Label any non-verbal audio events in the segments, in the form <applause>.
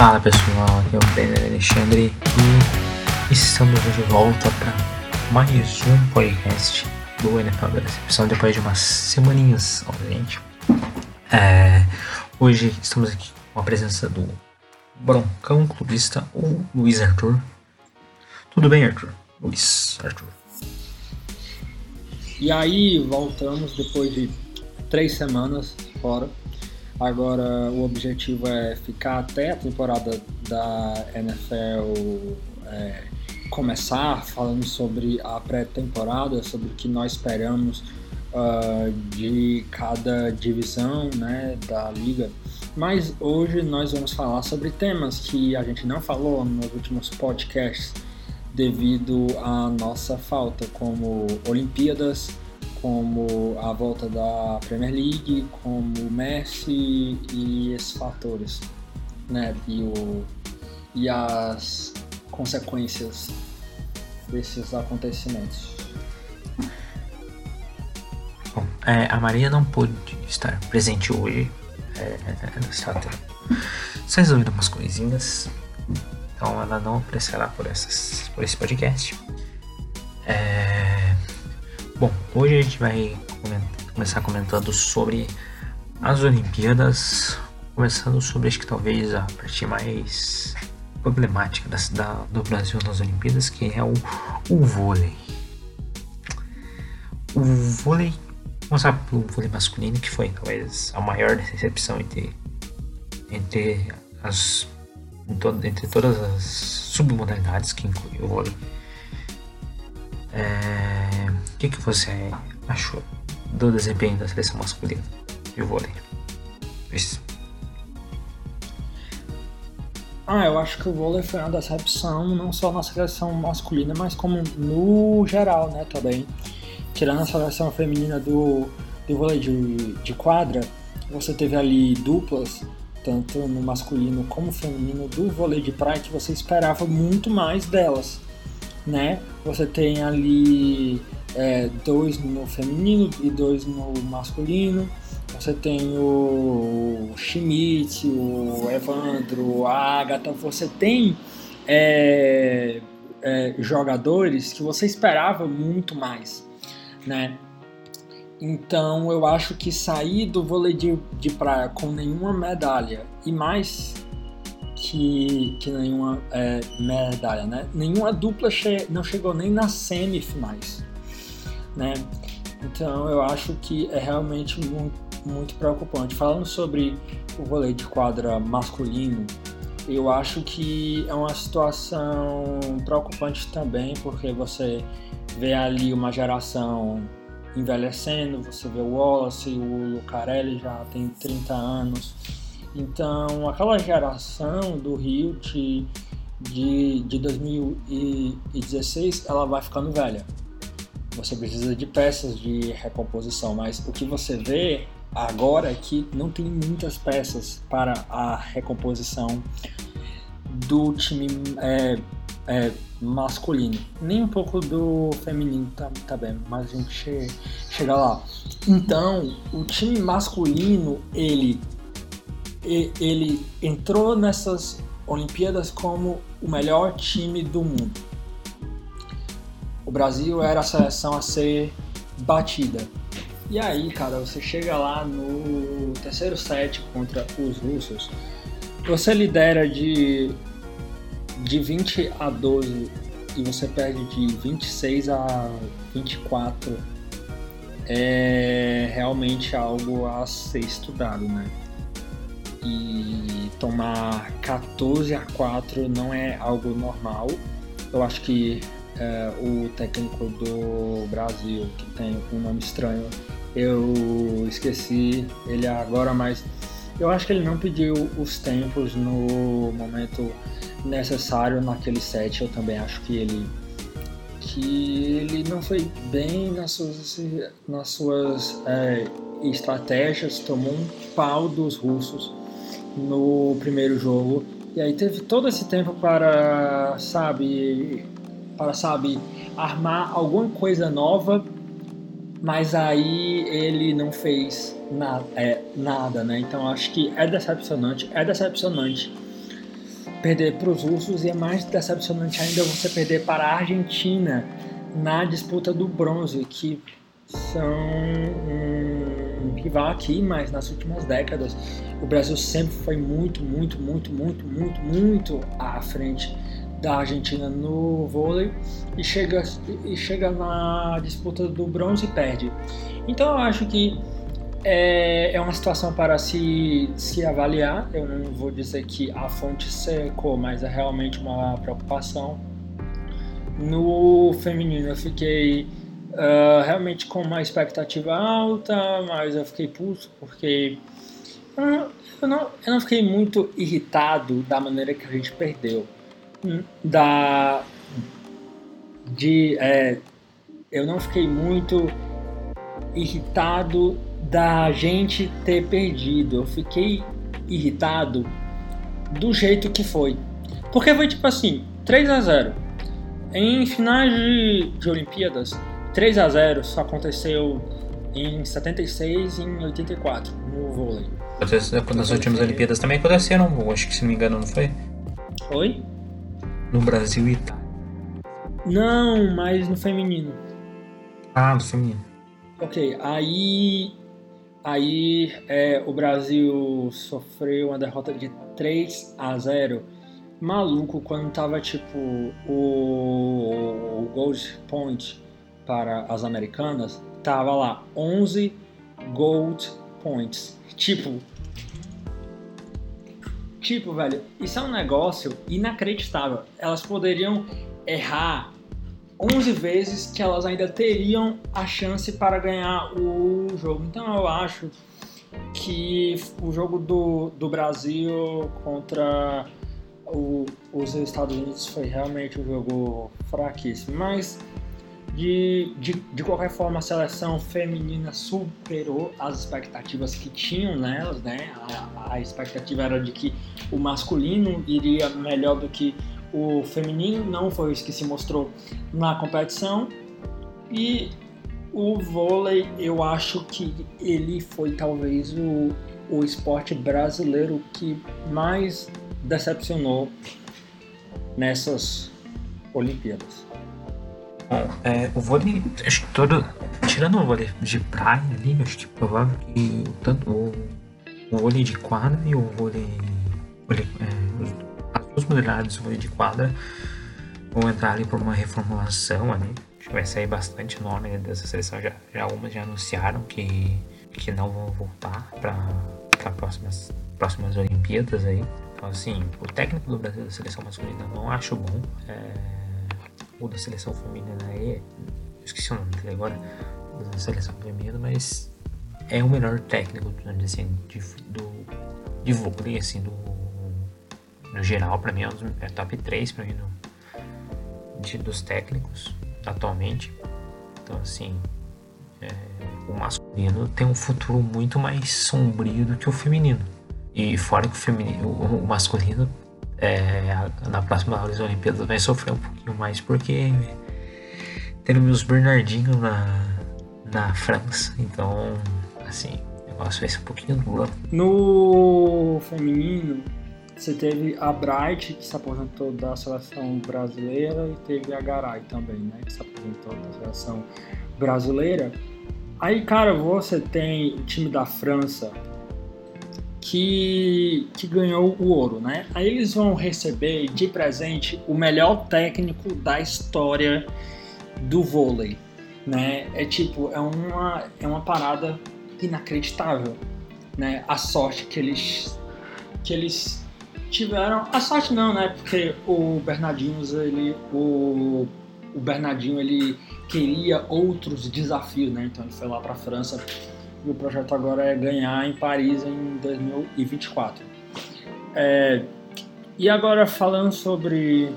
Fala pessoal, aqui é o Pedro Alexandre e estamos de volta para mais um podcast do NFL Decepção depois de umas semaninhas, obviamente. É, hoje estamos aqui com a presença do broncão clubista, o Luiz Arthur. Tudo bem, Arthur? Luiz Arthur. E aí, voltamos depois de três semanas fora. Agora o objetivo é ficar até a temporada da NFL é, começar, falando sobre a pré-temporada, sobre o que nós esperamos uh, de cada divisão né, da liga. Mas hoje nós vamos falar sobre temas que a gente não falou nos últimos podcasts devido à nossa falta, como Olimpíadas, como a volta da Premier League, como Messi e esses fatores, né? E, o, e as consequências desses acontecimentos. Bom, é, a Maria não pôde estar presente hoje. É, está resolvendo umas coisinhas. Então ela não aparecerá por, essas, por esse podcast. É, Bom, hoje a gente vai começar comentando sobre as Olimpíadas, começando sobre acho que talvez a parte mais problemática da, do Brasil nas Olimpíadas, que é o, o vôlei. O vôlei, começar pelo vôlei masculino, que foi talvez a maior decepção entre, entre, as, entre todas as submodalidades que inclui o vôlei. É, que, que você achou do desempenho da seleção masculina de vôlei? Isso. Ah, eu acho que o vôlei foi uma decepção, não só na seleção masculina, mas como no geral, né, também. Tirando a seleção feminina do, do vôlei de, de quadra, você teve ali duplas, tanto no masculino como feminino, do vôlei de praia, que você esperava muito mais delas, né? Você tem ali é, dois no feminino e dois no masculino. Você tem o Schmidt, o Evandro, a Agatha. Você tem é, é, jogadores que você esperava muito mais, né? Então eu acho que sair do vôlei de, de praia com nenhuma medalha e mais que, que nenhuma é, medalha, né? Nenhuma dupla che não chegou nem nas semifinais né? Então eu acho que é realmente muito, muito preocupante. Falando sobre o vôlei de quadra masculino, eu acho que é uma situação preocupante também, porque você vê ali uma geração envelhecendo, você vê o Wallace, o Lucarelli já tem 30 anos. Então, aquela geração do Rio de, de, de 2016, ela vai ficando velha você precisa de peças de recomposição, mas o que você vê agora é que não tem muitas peças para a recomposição do time é, é, masculino, nem um pouco do feminino tá, tá bem, mas a gente che chega lá. Então, o time masculino ele ele entrou nessas Olimpíadas como o melhor time do mundo o Brasil era a seleção a ser batida. E aí, cara, você chega lá no terceiro set contra os russos, você lidera de, de 20 a 12 e você perde de 26 a 24. É realmente algo a ser estudado, né? E tomar 14 a 4 não é algo normal. Eu acho que é, o técnico do Brasil, que tem um nome estranho. Eu esqueci ele agora, mas eu acho que ele não pediu os tempos no momento necessário naquele set. Eu também acho que ele que ele não foi bem nas suas, nas suas é, estratégias, tomou um pau dos russos no primeiro jogo. E aí teve todo esse tempo para, sabe, para, sabe, armar alguma coisa nova, mas aí ele não fez na, é, nada, né? Então acho que é decepcionante, é decepcionante perder para os russos e é mais decepcionante ainda você perder para a Argentina na disputa do bronze, que são um rival aqui, mas nas últimas décadas o Brasil sempre foi muito, muito, muito, muito, muito, muito à frente da Argentina no vôlei e chega, e chega na disputa do bronze e perde. Então eu acho que é, é uma situação para se, se avaliar. Eu não vou dizer que a fonte secou, mas é realmente uma preocupação. No feminino eu fiquei uh, realmente com uma expectativa alta, mas eu fiquei puto porque eu não, eu não, eu não fiquei muito irritado da maneira que a gente perdeu. Da, de, é, eu não fiquei muito irritado da gente ter perdido. Eu fiquei irritado do jeito que foi. Porque foi tipo assim, 3 a 0 Em finais de, de Olimpíadas, 3 a 0 só aconteceu em 76 e em 84 no vôlei. Nas últimas Olimpíadas também aconteceram, acho que se não me engano, não foi? Oi? No Brasil e Itália. Não, mas no feminino. Ah, no feminino. Ok, aí Aí é, o Brasil sofreu uma derrota de 3 a 0. Maluco quando tava tipo o, o Gold Point para as americanas, tava lá 11 Gold Points. Tipo, tipo, velho, isso é um negócio inacreditável. Elas poderiam errar 11 vezes que elas ainda teriam a chance para ganhar o jogo. Então eu acho que o jogo do, do Brasil contra o, os Estados Unidos foi realmente um jogo fraquíssimo. Mas de, de, de qualquer forma a seleção feminina superou as expectativas que tinham nelas, né? A, a expectativa era de que o masculino iria melhor do que o feminino não foi isso que se mostrou na competição e o vôlei eu acho que ele foi talvez o, o esporte brasileiro que mais decepcionou nessas Olimpíadas. Bom, é, o vôlei, acho que todo. Tirando o vôlei de praia ali, acho que é provável que tanto o, o vôlei de quadra e o vôlei. vôlei é, duas modalidades de vôlei de quadra vão entrar ali por uma reformulação ali. Acho que vai sair bastante nome dessa seleção. Já, já algumas já anunciaram que, que não vão voltar para próximas, próximas Olimpíadas aí. Então assim, o técnico do Brasil da seleção masculina não acho bom. É, o da seleção feminina aí, esqueci o nome dele agora, da seleção feminina, mas é o melhor técnico assim, de, do, de vôlei, assim, do no geral, para mim é, um, é top 3 para mim no, de, dos técnicos atualmente. Então, assim, é, o masculino tem um futuro muito mais sombrio do que o feminino. E fora que o, feminino, o, o masculino é, na próxima Olimpíadas vai sofrer um pouquinho mais porque temos os Bernardinho na, na França. Então, assim, o negócio vai ser um pouquinho duro. No feminino, você teve a Bright, que se aposentou da seleção brasileira, e teve a Garay também, né? Que se aposentou da seleção brasileira. Aí, cara, você tem o time da França que, que ganhou o ouro, né? Aí eles vão receber de presente o melhor técnico da história do vôlei, né? É tipo, é uma, é uma parada inacreditável, né? A sorte que eles que eles tiveram. A sorte não, né? Porque o Bernardinho, ele. O, o Bernardinho ele queria outros desafios, né? Então ele foi lá para a França e o projeto agora é ganhar em Paris em 2024. É, e agora falando sobre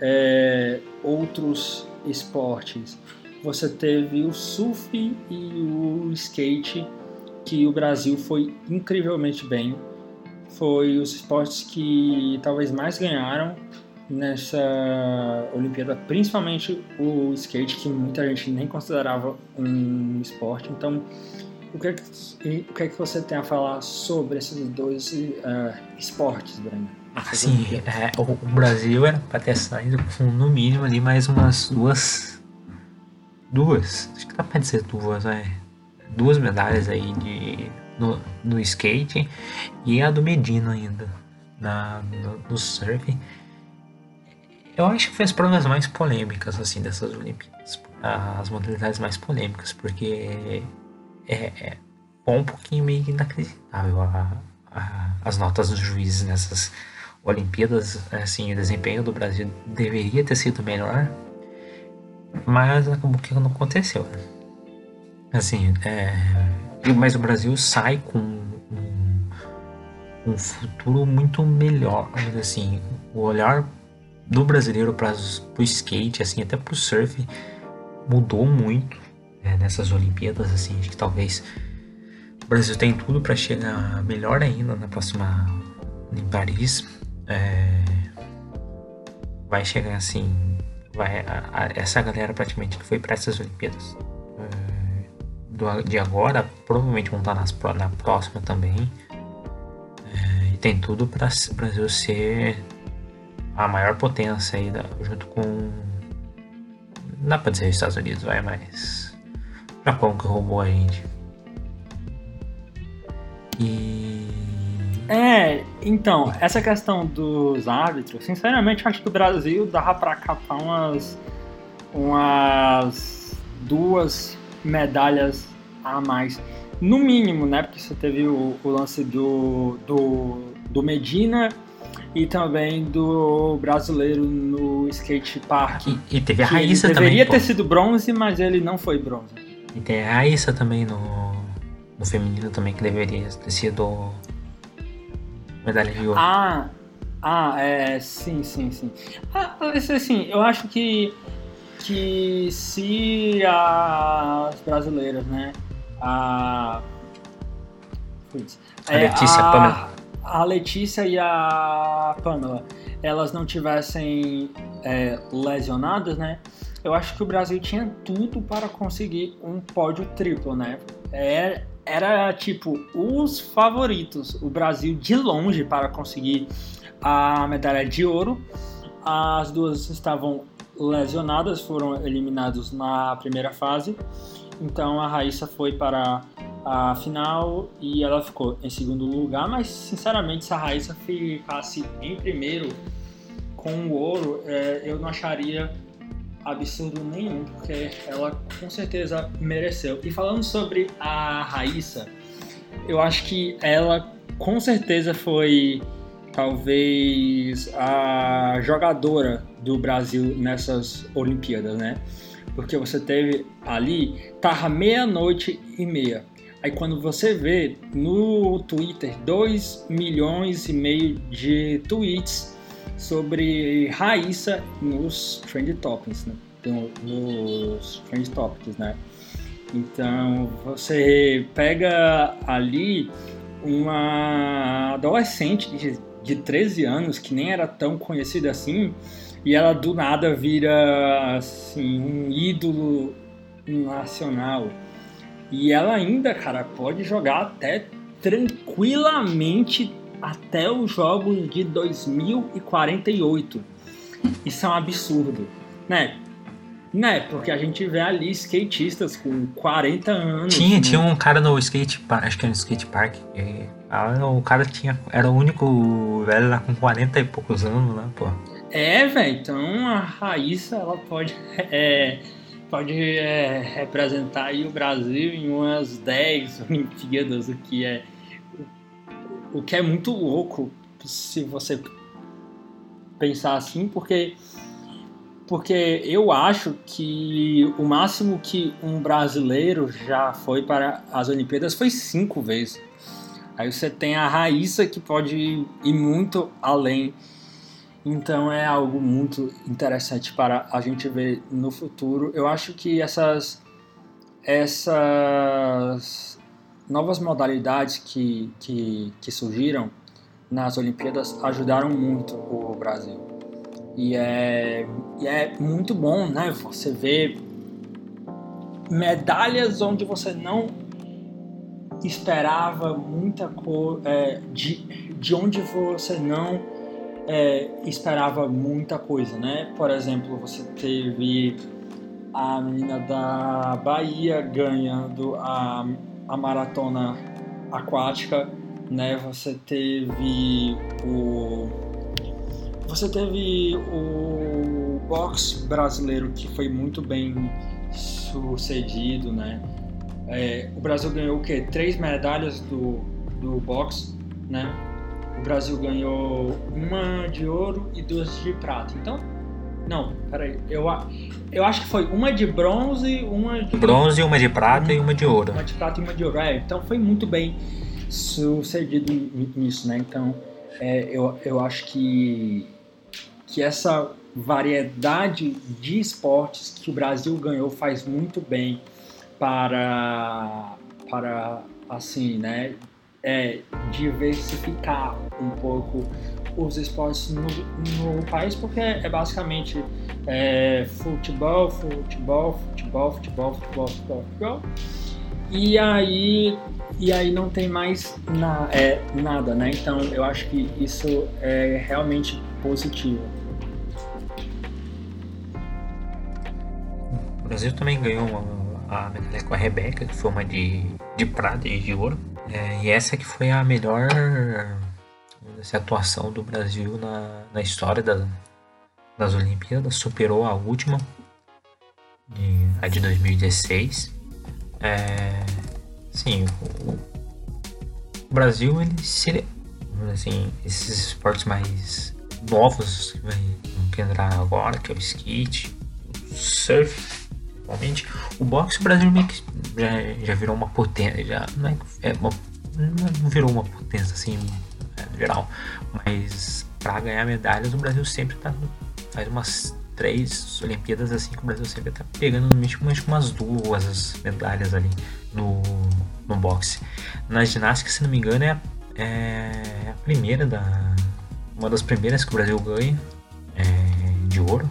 é, outros esportes, você teve o surf e o skate que o Brasil foi incrivelmente bem foi os esportes que talvez mais ganharam nessa Olimpíada, principalmente o skate, que muita gente nem considerava um esporte. Então, o que é que, o que, é que você tem a falar sobre esses dois uh, esportes, Brenda? Assim, é, o, o, Brasil era pra ter saído com no mínimo ali mais umas duas. Duas. Acho que dá pra dizer duas, é. Duas medalhas aí de, no, no skate e a do Medina ainda. Na, no, no surf. Eu acho que foi as provas mais polêmicas assim dessas Olimpíadas. As modalidades mais polêmicas, porque é, é um pouquinho meio inacreditável a, a, as notas dos juízes nessas Olimpíadas, assim, o desempenho do Brasil deveria ter sido melhor, mas acabou que não aconteceu. Né? Assim, é, mas o Brasil sai com um, um futuro muito melhor, assim, o olhar do brasileiro para o skate, assim, até para o surf mudou muito né, nessas Olimpíadas, assim, acho que talvez o Brasil tem tudo para chegar melhor ainda na próxima em Paris é, vai chegar assim, vai a, a, essa galera praticamente que foi para essas Olimpíadas é, do, de agora provavelmente vão estar nas, na próxima também é, e tem tudo para o Brasil ser a maior potência aí da, junto com não dá pra dizer Estados Unidos vai mas Japão que roubou a gente e é, então, essa questão dos árbitros, sinceramente, acho que o Brasil dava pra capar umas, umas duas medalhas a mais. No mínimo, né? Porque você teve o, o lance do, do, do Medina e também do brasileiro no skate park. E, e teve a Raíssa também. Deveria ter pô. sido bronze, mas ele não foi bronze. E tem a Raíssa também no, no feminino também, que deveria ter sido medalha de ouro. Ah, ah, é, sim, sim, sim. Ah, assim, eu acho que que se as brasileiras, né, a a Letícia, a, Pamela. A Letícia e a Pamela, elas não tivessem é, lesionadas, né? Eu acho que o Brasil tinha tudo para conseguir um pódio triplo, né? É, era tipo os favoritos, o Brasil de longe para conseguir a medalha de ouro. As duas estavam lesionadas, foram eliminados na primeira fase. Então a Raíssa foi para a final e ela ficou em segundo lugar, mas sinceramente se a Raíssa ficasse em primeiro com o ouro, é, eu não acharia absurdo nenhum, porque ela com certeza mereceu. E falando sobre a Raíssa, eu acho que ela com certeza foi talvez a jogadora do Brasil nessas Olimpíadas, né? Porque você teve ali, tava meia-noite e meia. Aí quando você vê no Twitter 2 milhões e meio de tweets sobre Raíssa nos Trend Topics, né? nos Trend Topics, né? Então você pega ali uma adolescente de, de 13 anos que nem era tão conhecida assim e ela do nada vira assim um ídolo nacional. E ela ainda, cara, pode jogar até tranquilamente até os jogos de 2048. Isso é um absurdo, né? Né, porque a gente vê ali skatistas com 40 anos. Tinha, né? tinha um cara no skate park, acho que era no skate park. o cara tinha. Era o único velho lá com 40 e poucos anos, né, pô. É, velho, então a Raíssa ela pode. <laughs> É, pode é, representar o Brasil em umas 10 <laughs> Olimpíadas, o que é o que é muito louco se você pensar assim, porque porque eu acho que o máximo que um brasileiro já foi para as Olimpíadas foi cinco vezes. Aí você tem a Raíssa que pode ir muito além. Então é algo muito interessante para a gente ver no futuro. Eu acho que essas essas novas modalidades que, que, que surgiram nas Olimpíadas ajudaram muito o Brasil. E é, e é muito bom, né? Você vê medalhas onde você não esperava muita coisa, é, de, de onde você não é, esperava muita coisa, né? Por exemplo, você teve a menina da Bahia ganhando a, a maratona aquática, né? Você teve o você teve o boxe brasileiro que foi muito bem sucedido, né? É, o Brasil ganhou o quê? Três medalhas do, do boxe, né? O Brasil ganhou uma de ouro e duas de prata. Então, não, peraí. Eu, eu acho que foi uma de bronze, uma de. Bronze, uma de prata uma, e uma de ouro. Uma de prata e uma de ouro. É, então foi muito bem sucedido nisso, né? Então, é, eu, eu acho que, que essa variedade de esportes que o Brasil ganhou faz muito bem para, para assim, né, é, diversificar um pouco os esportes no, no país, porque é basicamente é, futebol, futebol, futebol, futebol, futebol, futebol, futebol. E aí, e aí não tem mais na, é, nada, né? Então eu acho que isso é realmente positivo. O Brasil também ganhou a medalha com a Rebeca, que foi uma de, de prata e de ouro. É, e essa que foi a melhor essa atuação do Brasil na, na história da, das Olimpíadas. Superou a última, de, a de 2016. É, sim, o, o Brasil, ele seria, assim, esses esportes mais novos que que entrar agora, que é o skate, o surf, principalmente. O boxe o Brasil meio que já, já virou uma potência, já não, é, é uma, não virou uma potência assim, é, no geral, mas para ganhar medalhas o Brasil sempre tá faz umas três Olimpíadas assim que o Brasil sempre tá pegando no mínimo umas duas medalhas ali no, no boxe. Na ginástica, se não me engano, é, é a primeira da uma das primeiras que o Brasil ganha é, de ouro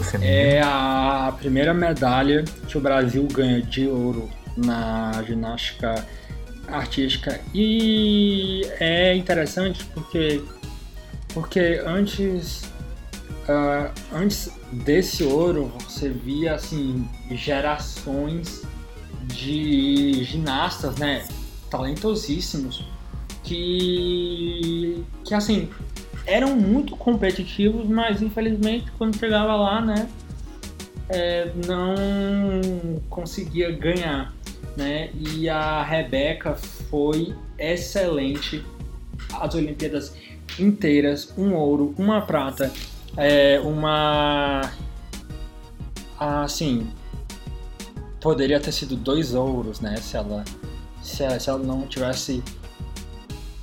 do feminino? É a primeira medalha que o Brasil ganha de ouro na ginástica artística e é interessante porque porque antes uh, antes desse ouro você via assim gerações de ginastas né talentosíssimos que que assim eram muito competitivos, mas infelizmente quando chegava lá, né, é, não conseguia ganhar, né? E a Rebeca foi excelente as Olimpíadas inteiras, um ouro, uma prata, é, uma assim poderia ter sido dois ouros, né? Se ela se ela, se ela não tivesse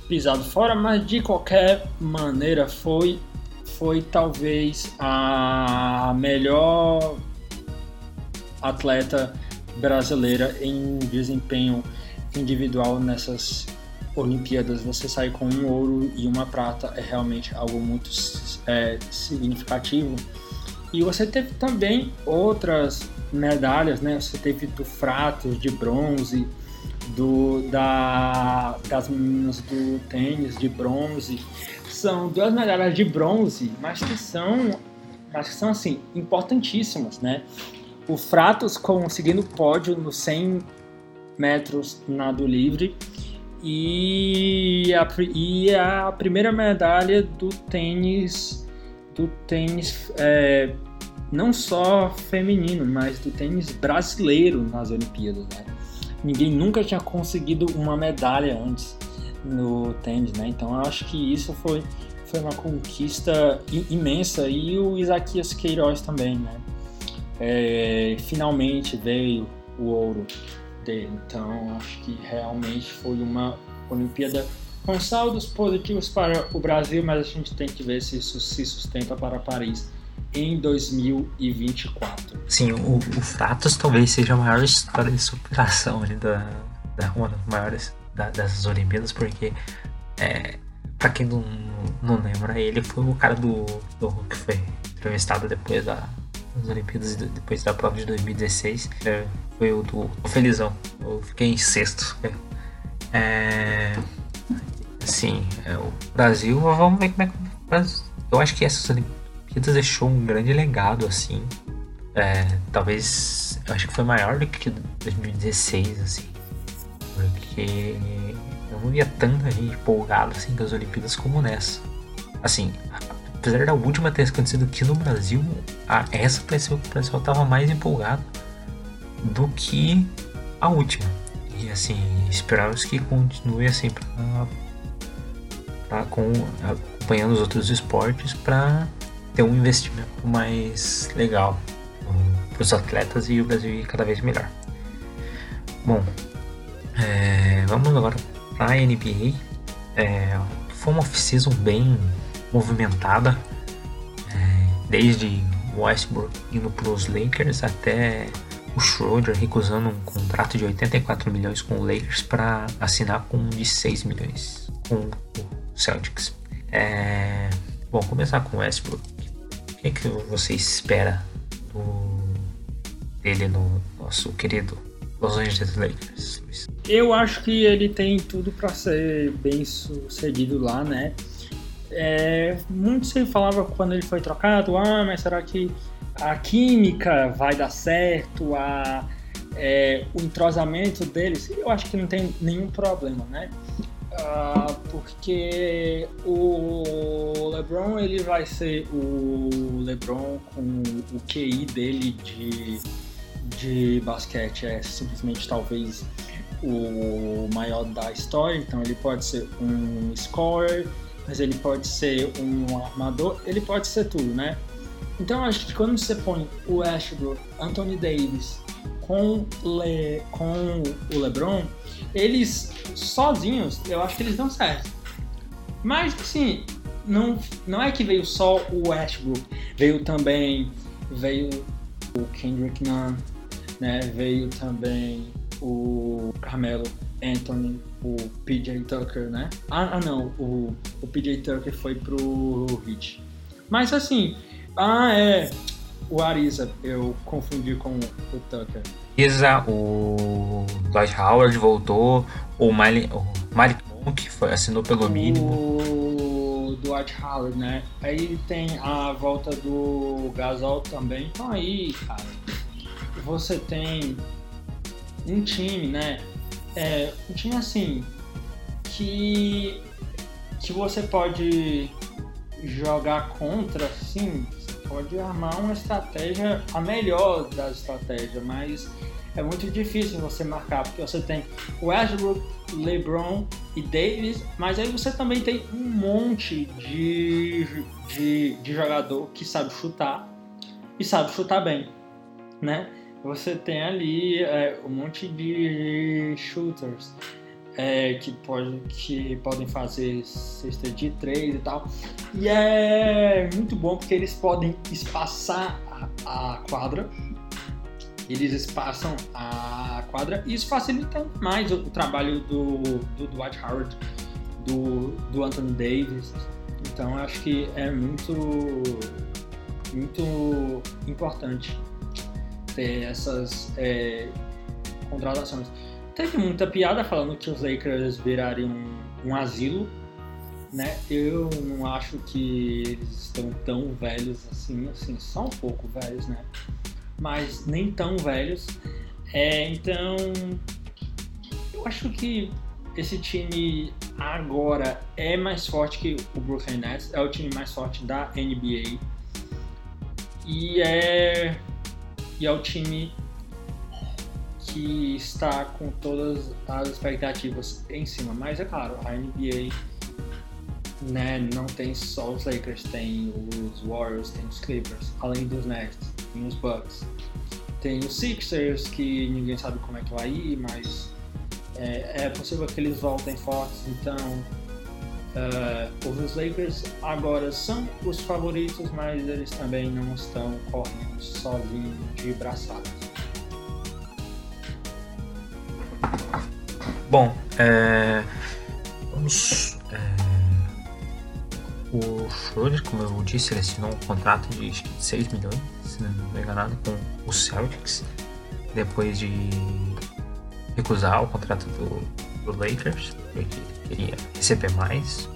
pisado fora, mas de qualquer maneira foi foi talvez a melhor atleta brasileira em desempenho individual nessas Olimpíadas. Você sair com um ouro e uma prata é realmente algo muito é, significativo. E você teve também outras medalhas, né? Você teve do Fratos de bronze, do, da, das meninas do tênis de bronze. São duas medalhas de bronze, mas que são, mas que são assim, importantíssimas, né? O Fratos conseguindo pódio no 100 metros nado livre e a, e a primeira medalha do tênis do tênis é, não só feminino, mas do tênis brasileiro nas Olimpíadas, né? Ninguém nunca tinha conseguido uma medalha antes no tênis, né? Então eu acho que isso foi, foi uma conquista imensa e o Isaquias Queiroz também, né? É, finalmente veio o ouro dele, então acho que realmente foi uma Olimpíada com saldos positivos para o Brasil, mas a gente tem que ver se isso se sustenta para Paris em 2024. Sim, o, o Fratos talvez seja a maior história de superação ali da, da uma das maiores da, dessas Olimpíadas, porque é, para quem não, não lembra, ele foi o cara do, do que foi entrevistado depois da, das Olimpíadas, depois da prova de 2016. É, foi o do o Felizão. Eu fiquei em sexto. É, assim, é, o Brasil, vamos ver como é que Mas eu acho que essas Olimpíadas deixou um grande legado, assim. É, talvez, eu acho que foi maior do que 2016, assim. Porque eu não via tanta gente empolgada, assim, com as Olimpíadas como nessa. Assim, apesar da última ter acontecido aqui no Brasil, a, essa pareceu que o pessoal tava mais empolgado do que a última. E assim, esperamos que continue assim pra, pra com, acompanhando os outros esportes para ter um investimento mais legal para os atletas e o Brasil ir cada vez melhor. Bom, é, vamos agora para a NBA. É, foi uma off-season bem movimentada, é, desde Westbrook indo para os Lakers até o Schroeder recusando um contrato de 84 milhões com o Lakers para assinar com um de 6 milhões com o Celtics. É... Bom, começar com o Westbrook. O que, é que você espera do... dele no nosso querido Los Angeles Lakers? Eu acho que ele tem tudo para ser bem sucedido lá, né? É, muito se falava quando ele foi trocado, ah, mas será que a química vai dar certo, a, é, o entrosamento deles, eu acho que não tem nenhum problema, né? Uh, porque o LeBron ele vai ser o LeBron com o QI dele de, de basquete. É simplesmente talvez o maior da história, então ele pode ser um scorer, mas ele pode ser um armador, ele pode ser tudo, né? Então acho que quando você põe o Westbrook, Anthony Davis com, Le, com o LeBron, eles sozinhos, eu acho que eles dão certo. Mas assim, não, não é que veio só o Westbrook, veio também veio o Kendrick Nunn, né? Veio também o Carmelo Anthony, o PJ Tucker, né? Ah, ah não, o, o PJ Tucker foi pro Heat. Mas assim, ah, é. O Ariza, eu confundi com o Tucker. Ariza, o Dwight Howard voltou, o Malik, o Monk foi, assinou pelo mínimo. O Dwight Howard, né? Aí tem a volta do Gasol também. Então aí, cara, você tem um time, né? É, um time assim que que você pode jogar contra, sim, pode armar uma estratégia, a melhor da estratégia, mas é muito difícil você marcar, porque você tem Westbrook, LeBron e Davis, mas aí você também tem um monte de, de, de jogador que sabe chutar e sabe chutar bem, né? Você tem ali é, um monte de shooters é, que, pode, que podem fazer cesta de três e tal. E é muito bom porque eles podem espaçar a, a quadra. Eles espaçam a quadra e isso facilita mais o, o trabalho do, do Dwight Howard, do, do Anthony Davis. Então acho que é muito, muito importante ter essas é, contratações. Teve muita piada falando que os Lakers virariam um, um asilo, né? Eu não acho que eles estão tão velhos assim, assim, só um pouco velhos, né? Mas nem tão velhos. É, então, eu acho que esse time agora é mais forte que o Brooklyn Nets, é o time mais forte da NBA. E é, e é o time que está com todas as expectativas em cima. Mas é claro, a NBA né, não tem só os Lakers, tem os Warriors, tem os Clippers, além dos Nets, tem os Bucks. Tem os Sixers, que ninguém sabe como é que vai ir, mas é, é possível que eles voltem fortes, então uh, os Lakers agora são os favoritos, mas eles também não estão correndo sozinhos de braçadas. Bom, é, vamos. É, o Schroeder, como eu disse, ele assinou um contrato de 6 milhões, se não me enganado, com o Celtics, depois de recusar o contrato do, do Lakers, porque queria receber mais.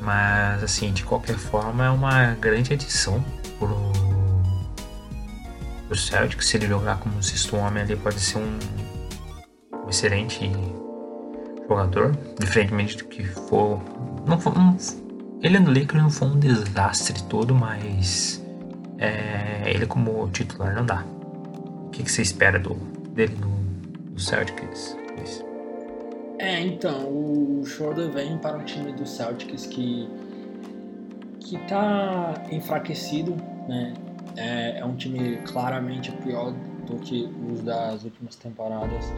Mas assim, de qualquer forma é uma grande adição pro, pro Celtic. Se ele jogar como sexto homem ali pode ser um, um excelente jogador, diferentemente do que for. Não, não ele no Lakers não foi um desastre todo, mas é, ele como titular não dá. O que, que você espera do, dele no, no Celtics? É, então, o Schroeder vem para um time do Celtics que que tá enfraquecido, né? É, é um time claramente pior do que os das últimas temporadas.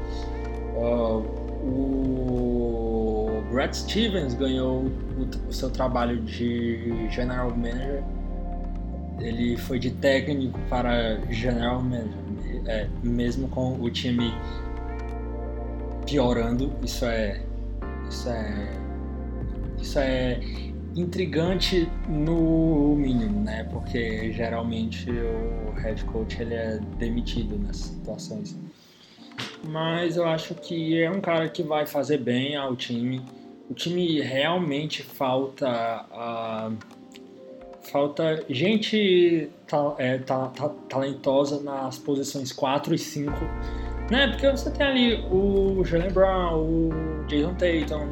Uh, o Brad Stevens ganhou o, o, seu trabalho de general manager. Ele foi de técnico para general manager, é, mesmo com o time piorando. Isso é, isso é, isso é intrigante no mínimo, né? Porque geralmente o head coach ele é demitido nessas situações mas eu acho que é um cara que vai fazer bem ao time. O time realmente falta falta gente ta, é, ta, ta, talentosa nas posições 4 e 5, né? Porque você tem ali o Jalen Brown, o Jason Tatum,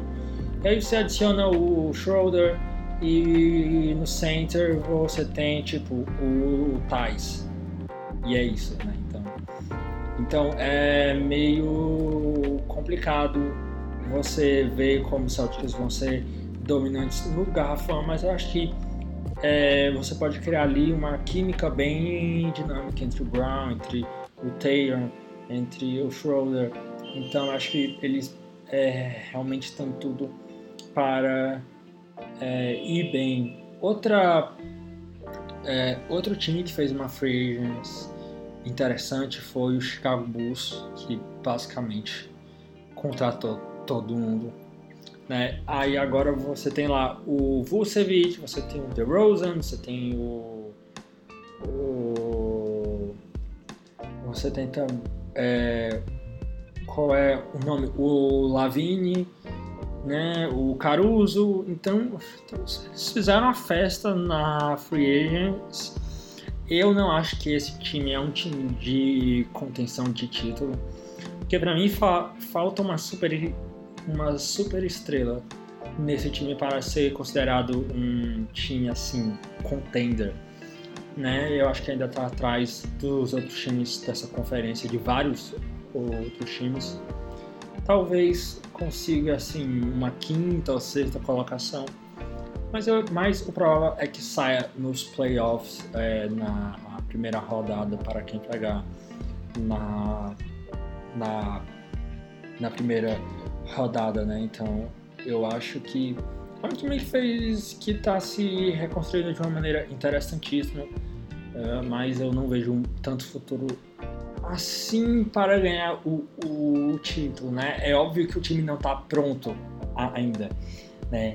e aí você adiciona o Schroeder e no center você tem tipo o, o Thais. E é isso, né? Então é meio complicado você ver como os Celtics vão ser dominantes no garrafão, mas eu acho que é, você pode criar ali uma química bem dinâmica entre o Brown, entre o Taylor, entre o Schroeder. Então acho que eles é, realmente têm tudo para é, ir bem. Outra, é, outro time que fez uma free agents interessante foi o Chicago Bulls, que basicamente contratou todo mundo. Né? Aí agora você tem lá o Vucevic, você tem o DeRozan, você tem o, o você tem também qual é o nome? O Lavine, né? O Caruso. Então, então eles fizeram uma festa na Free Agents eu não acho que esse time é um time de contenção de título, porque para mim fa falta uma super, uma super estrela nesse time para ser considerado um time assim contender, né? Eu acho que ainda está atrás dos outros times dessa conferência, de vários outros times. Talvez consiga assim uma quinta ou sexta colocação mas, eu, mais o provável é que saia nos playoffs é, na, primeira rodada para quem pegar na, na, na primeira rodada, né? Então eu acho que um time que fez que está se reconstruindo de uma maneira interessantíssima, é, mas eu não vejo tanto futuro assim para ganhar o, o, título, né? É óbvio que o time não está pronto ainda, né?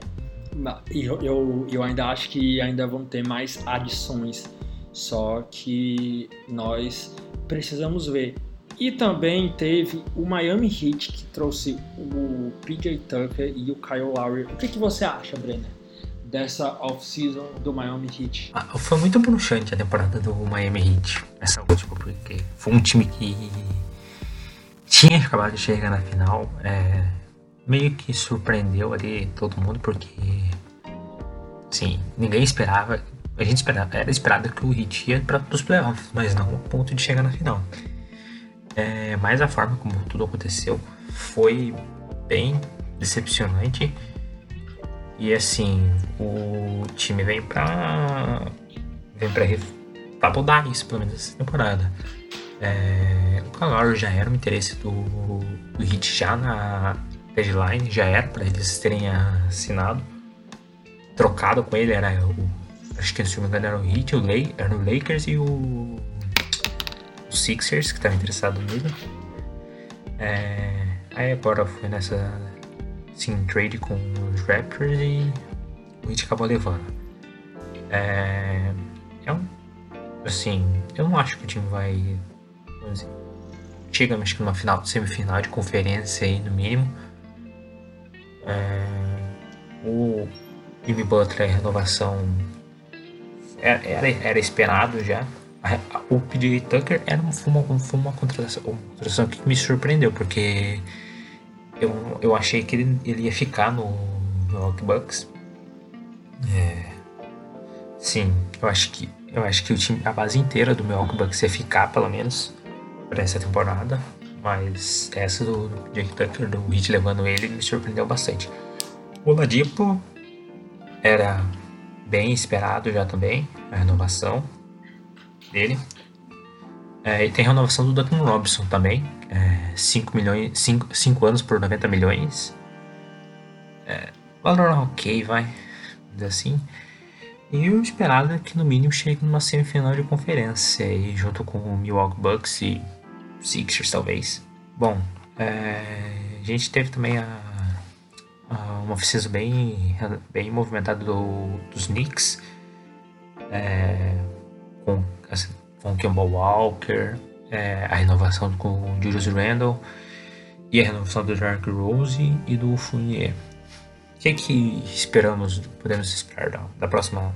Eu, eu, eu ainda acho que ainda vão ter mais adições, só que nós precisamos ver. E também teve o Miami Heat que trouxe o PJ Tucker e o Kyle Lowry. O que, que você acha, Brenner, dessa off-season do Miami Heat? Ah, foi muito bruxante a temporada do Miami Heat, essa última, porque foi um time que tinha acabado de chegar na final. É, meio que surpreendeu ali todo mundo, porque sim, ninguém esperava. A gente esperava, era esperado que o Heat ia para os playoffs, mas não ao ponto de chegar na final. É, mas a forma como tudo aconteceu foi bem decepcionante. E assim, o time vem pra. vem pra, pra mudar isso, pelo menos essa temporada. É, o Calor já era um interesse do, do Hit já na, deadline, já era para eles terem assinado. Trocado com ele era o. Acho que se não me engano era o Heat, o Lay, era o Lakers e o. O Sixers que estava interessado nele. É, aí agora foi nessa. Sim, trade com os Raptors e o Heat acabou levando. É, é um. Assim, eu não acho que o time vai. Chega, acho que numa final, semifinal de conferência aí no mínimo. É, o, Jimmy Butler, renovação era, era, era esperado já. O PJ Tucker era uma, foi uma, uma contratação, uma contratação que me surpreendeu, porque eu, eu achei que ele, ele ia ficar no Milwaukee Bucks. É, sim, eu acho que eu acho que o time, a base inteira do Milwaukee Bucks ia ficar, pelo menos, para essa temporada. Mas essa do, Jake Tucker, do Heat levando ele, me surpreendeu bastante. O Ladipo era bem esperado já também, a renovação dele. É, e tem a renovação do Duncan Robinson também, 5 é, milhões, 5, 5 anos por 90 milhões. É, valor ok, vai, assim. E o esperado é que no mínimo chegue numa semifinal de conferência aí, junto com o Milwaukee Bucks e Sixers talvez. Bom, é, a gente teve também a, a, uma oficina bem, bem movimentada do, dos Knicks, é, com, assim, com Campbell Walker, é, a renovação com o Julius Randle e a renovação do Dark Rose e do Fournier. O que, é que esperamos, podemos esperar da, da próxima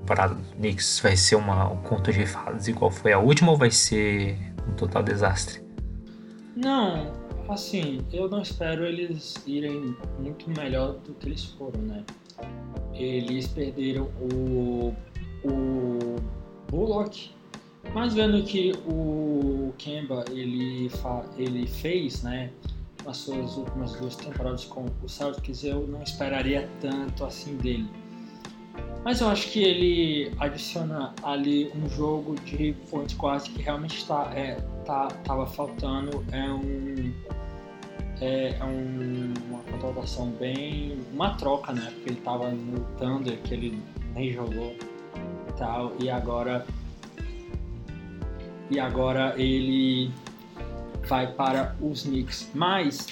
temporada do Knicks? Vai ser uma, um conto de fadas igual foi a última ou vai ser um total desastre? Não, assim, eu não espero eles irem muito melhor do que eles foram, né? Eles perderam o, o Bullock, mas vendo que o Kemba ele, fa, ele fez, né? nas suas últimas duas temporadas com o Celtics, eu não esperaria tanto assim dele. Mas eu acho que ele adiciona ali um jogo de point guard que realmente está é, tá, tava faltando. É um é, é um, uma contratação bem uma troca, né? Porque ele estava no Thunder que ele nem jogou e tal e agora e agora ele vai para os Knicks. Mas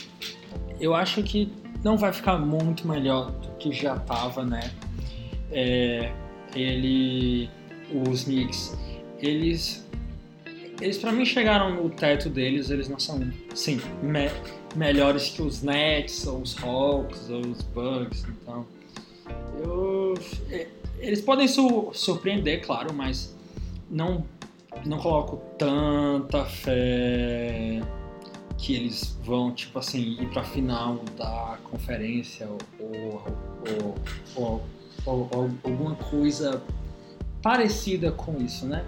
eu acho que não vai ficar muito melhor do que já estava, né? É, ele, os Knicks, eles, eles para mim chegaram no teto deles. Eles não são, sim, me, melhores que os Nets, ou os Hawks, ou os Bucks. Então, eu, é, eles podem su, surpreender, claro, mas não não coloco tanta fé que eles vão, tipo assim, ir pra final da conferência ou, ou, ou, ou alguma coisa parecida com isso, né?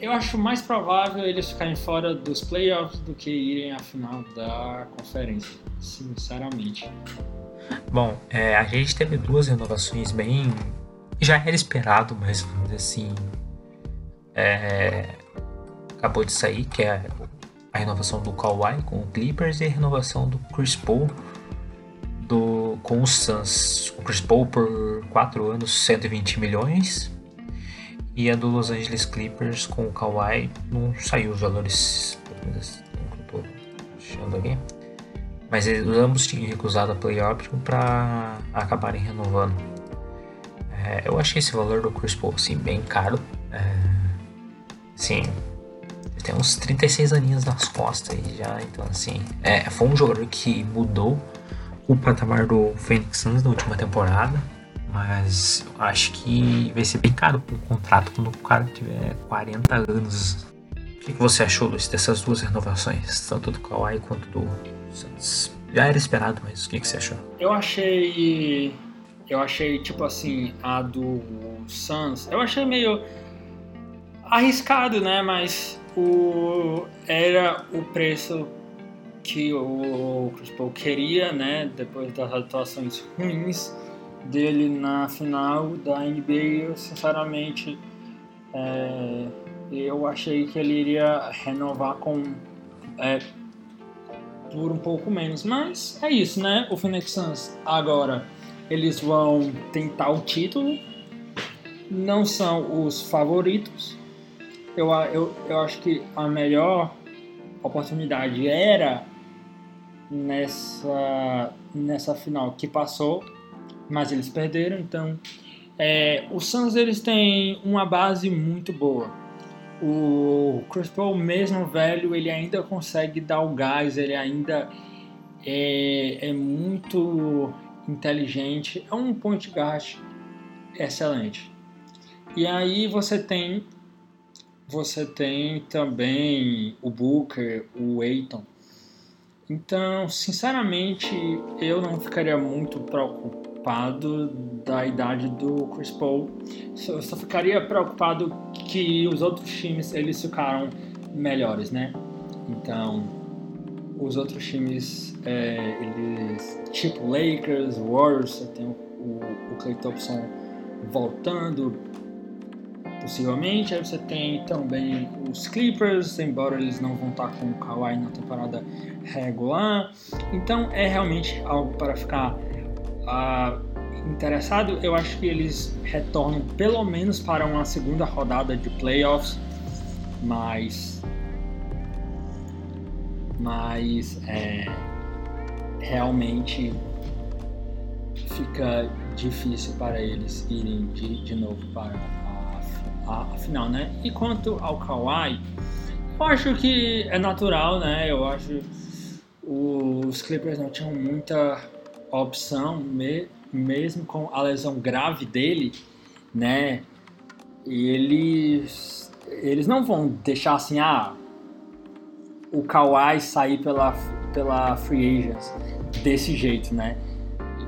Eu acho mais provável eles ficarem fora dos playoffs do que irem à final da conferência, sinceramente. Bom, é, a gente teve duas renovações bem. Já era esperado, mas assim, é, acabou de sair, que é a renovação do Kawhi com o Clippers e a renovação do Chris Paul do, com o Suns. O Chris Paul por 4 anos, 120 milhões. E a do Los Angeles Clippers com o Kawhi não saiu os valores. Estou achando aqui. Mas eles, ambos tinham recusado a play option para acabarem renovando. É, eu achei esse valor do Chris Paul assim, bem caro. É, Sim. Tem uns 36 aninhos nas costas aí já, então assim. É, foi um jogador que mudou o patamar do Phoenix Suns na última temporada. Mas acho que vai ser bem caro o contrato quando o cara tiver 40 anos. O que, você achou, Luiz, dessas duas renovações? Tanto do Kawhi quanto do Suns? Já era esperado, mas o que, que você achou? Eu achei. Eu achei, tipo assim, a do Suns. Eu achei meio arriscado, né? Mas o, era o preço que o Chris Paul queria, né? Depois das atuações ruins dele na final da NBA, eu sinceramente é, eu achei que ele iria renovar com é, por um pouco menos, mas é isso, né? O Phoenix Suns agora eles vão tentar o título, não são os favoritos, eu, eu, eu acho que a melhor oportunidade era nessa, nessa final que passou, mas eles perderam, então é, os Suns eles têm uma base muito boa. O Chris Paul, mesmo velho, ele ainda consegue dar o gás, ele ainda é, é muito inteligente, é um point guard excelente. E aí você tem você tem também o Booker, o Aiton. Então, sinceramente, eu não ficaria muito preocupado da idade do Chris Paul. Eu só ficaria preocupado que os outros times eles ficaram melhores, né? Então, os outros times, é, eles tipo Lakers, Warriors, você tem o, o, o Clay Thompson voltando, possivelmente. Aí você tem também os Clippers, embora eles não vão estar com o Kawhi na temporada regular. Então é realmente algo para ficar uh, interessado. Eu acho que eles retornam pelo menos para uma segunda rodada de playoffs, mas mas é, realmente fica difícil para eles irem de, de novo para a, a final, né? E quanto ao Kawhi, eu acho que é natural, né? Eu acho os Clippers não tinham muita opção, me, mesmo com a lesão grave dele, né? E eles, eles não vão deixar assim, ah, o Kawhi sair pela, pela free agents desse jeito, né?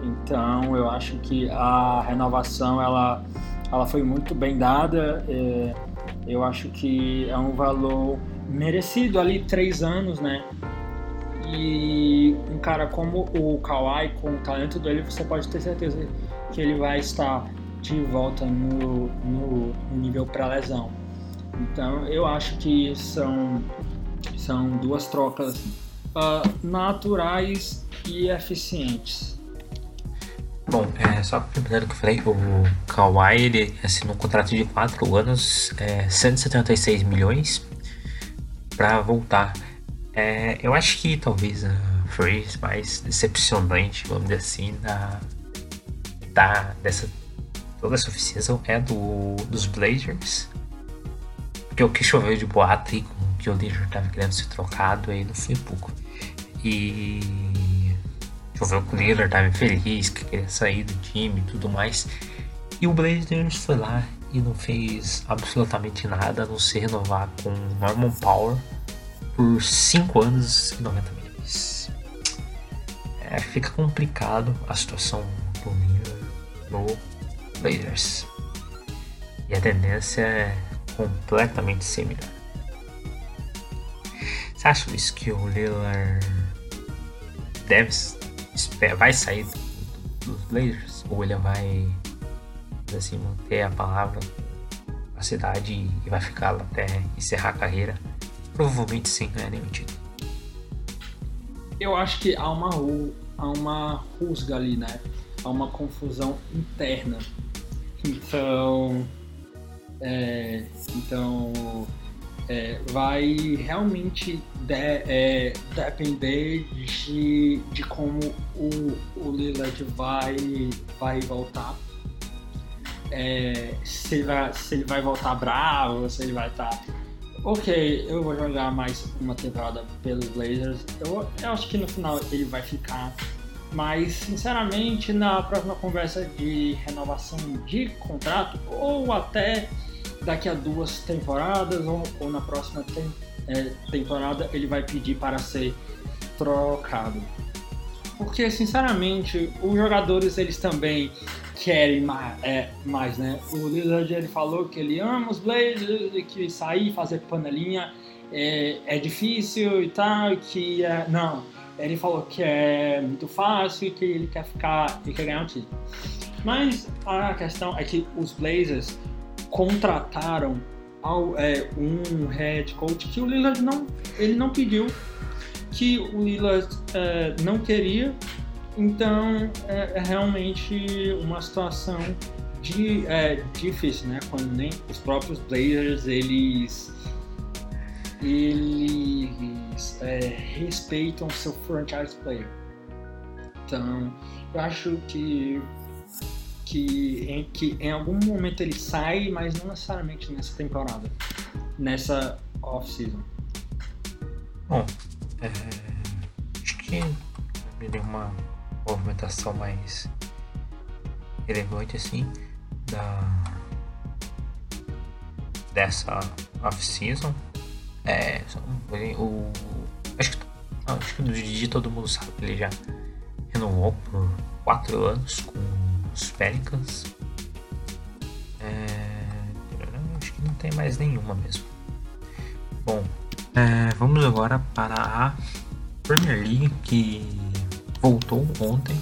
Então eu acho que a renovação ela ela foi muito bem dada. É, eu acho que é um valor merecido ali, três anos, né? E um cara como o Kawhi, com o talento dele, você pode ter certeza que ele vai estar de volta no, no, no nível pré-lesão. Então eu acho que são, são duas trocas uh, naturais e eficientes. Bom, é, só complementando o que eu falei, o Kawhi ele assinou um contrato de 4 anos, é, 176 milhões para voltar. É, eu acho que talvez a phrase mais decepcionante, vamos dizer assim, da, da dessa toda essa oficina é do dos Blazers. Porque o que choveu de boato aí com que o Lillard tava querendo ser trocado aí não foi pouco. E Choveu com o Lillard, tava feliz, que queria sair do time e tudo mais. E o Blazers foi lá e não fez absolutamente nada a não se renovar com Norman Power por 5 anos e 90 milhões. É, fica complicado a situação do Lillard no Blazers. E a tendência é completamente similar. Você acha isso que o Lillard deve vai sair dos Blazers? Ou ele vai assim, manter a palavra a cidade e vai ficar lá até encerrar a carreira? Provavelmente sem ganhar nenhum título. Eu acho que há uma, há uma rusga ali, né? Há uma confusão interna. Então. É, então é, vai realmente de, é, depender de, de como o, o Lillard vai, vai voltar. É, se, ele vai, se ele vai voltar bravo, se ele vai estar. Tá, ok, eu vou jogar mais uma temporada pelos Blazers. Eu, eu acho que no final ele vai ficar. Mas, sinceramente, na próxima conversa de renovação de contrato, ou até daqui a duas temporadas ou, ou na próxima tem, é, temporada ele vai pedir para ser trocado. Porque, sinceramente, os jogadores eles também querem mais, é, mais né? O Lillard ele falou que ele ama os Blazers, que sair, fazer panelinha é, é difícil e tal, que é, não. Ele falou que é muito fácil e que ele quer ficar, ele quer ganhar o título. Mas a questão é que os Blazers contrataram ao, é, um head coach que o Lillard não, ele não pediu, que o Lillard é, não queria. Então é, é, realmente uma situação de, é, difícil, né? Quando nem os próprios Blazers eles eles é, respeitam seu franchise player. Então, eu acho que que em, que em algum momento ele sai, mas não necessariamente nessa temporada, nessa off-season. Bom, é, acho que me deu uma movimentação mais relevante assim da dessa off-season. É, o, acho que, acho que Didi todo mundo sabe que ele já renovou por 4 anos com os. É, acho que não tem mais nenhuma mesmo. Bom, é, vamos agora para a Premier League que voltou ontem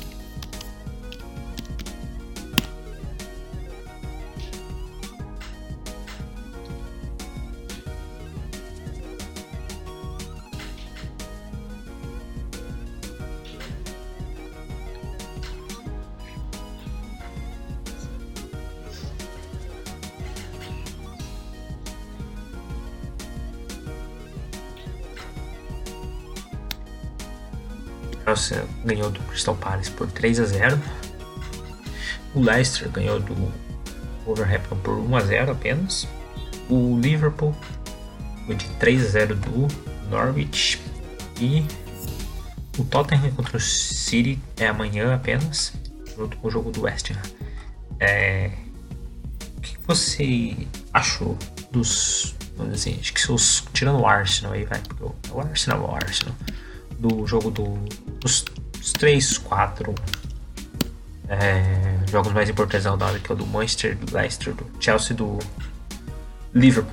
Chelsea ganhou do Crystal Palace por 3 a 0. O Leicester ganhou do Wolverhampton por 1 a 0 apenas. O Liverpool foi de 3 a 0 do Norwich e o Tottenham contra o City é amanhã apenas, junto com o jogo do West Ham. É... O que você achou dos. Assim, acho que os, tirando o Arsenal aí, vai, porque o Arsenal é o Arsenal do jogo do, 3, 4 é, jogos mais importantes da rodada, que é o do Manchester, do Leicester, do Chelsea do Liverpool.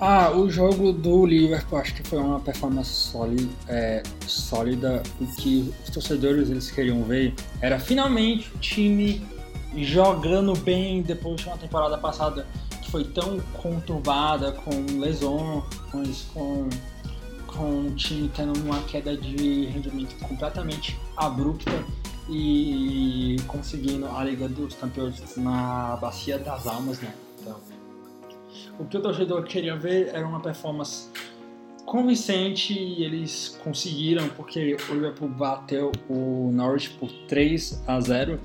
Ah, o jogo do Liverpool acho que foi uma performance sólida, é, sólida. O que os torcedores eles queriam ver era finalmente o time jogando bem depois de uma temporada passada que foi tão conturbada com lesões, com, com o time tendo uma queda de rendimento completamente abrupta e conseguindo a Liga dos Campeões na Bacia das Almas, né? Então, o que o torcedor queria ver era uma performance convincente e eles conseguiram porque o Liverpool bateu o Norwich por 3 a 0.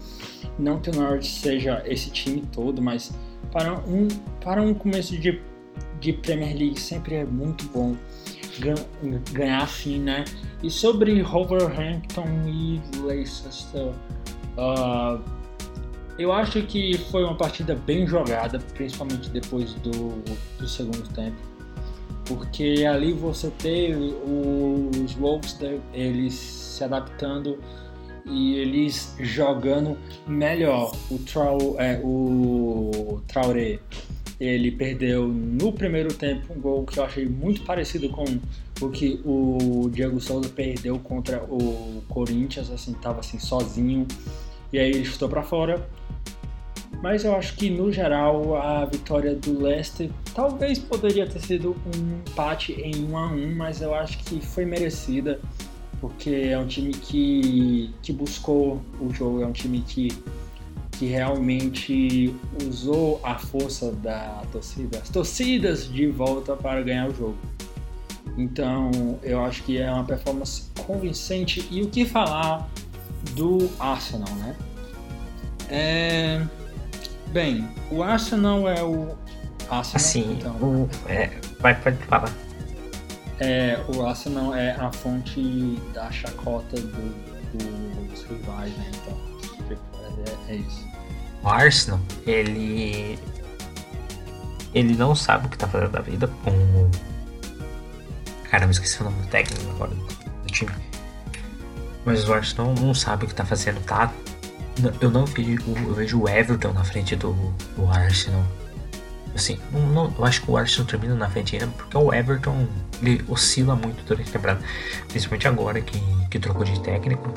Não que o Norwich seja esse time todo, mas para um, para um começo de, de Premier League sempre é muito bom ganhar assim, né? E sobre Wolverhampton e Leicester, uh, eu acho que foi uma partida bem jogada, principalmente depois do, do segundo tempo. Porque ali você teve os Wolves eles se adaptando e eles jogando melhor. O, Trau, é, o Traoré ele perdeu no primeiro tempo um gol que eu achei muito parecido com o que o Diego Souza perdeu contra o Corinthians, assim, tava assim sozinho. E aí ele chutou para fora mas eu acho que no geral a vitória do Leicester talvez poderia ter sido um empate em 1 a 1, mas eu acho que foi merecida porque é um time que, que buscou o jogo, é um time que, que realmente usou a força da torcida, as torcidas de volta para ganhar o jogo. Então eu acho que é uma performance convincente e o que falar do Arsenal, né? É Bem, o Arsenal é o. Arsenal, Sim, então. O, é, vai, pode falar. É, o Arsenal é a fonte da chacota do, os rivais, né? Então, é, é isso. O Arsenal, ele. Ele não sabe o que tá fazendo da vida com. Cara, me esqueci o nome do técnico agora do time. Mas o Arsenal não sabe o que tá fazendo, tá? Eu não vejo, eu vejo o Everton na frente do, do Arsenal. Assim, não, não, eu acho que o Arsenal termina na frente ainda porque o Everton ele oscila muito durante a temporada. Principalmente agora que, que trocou de técnico,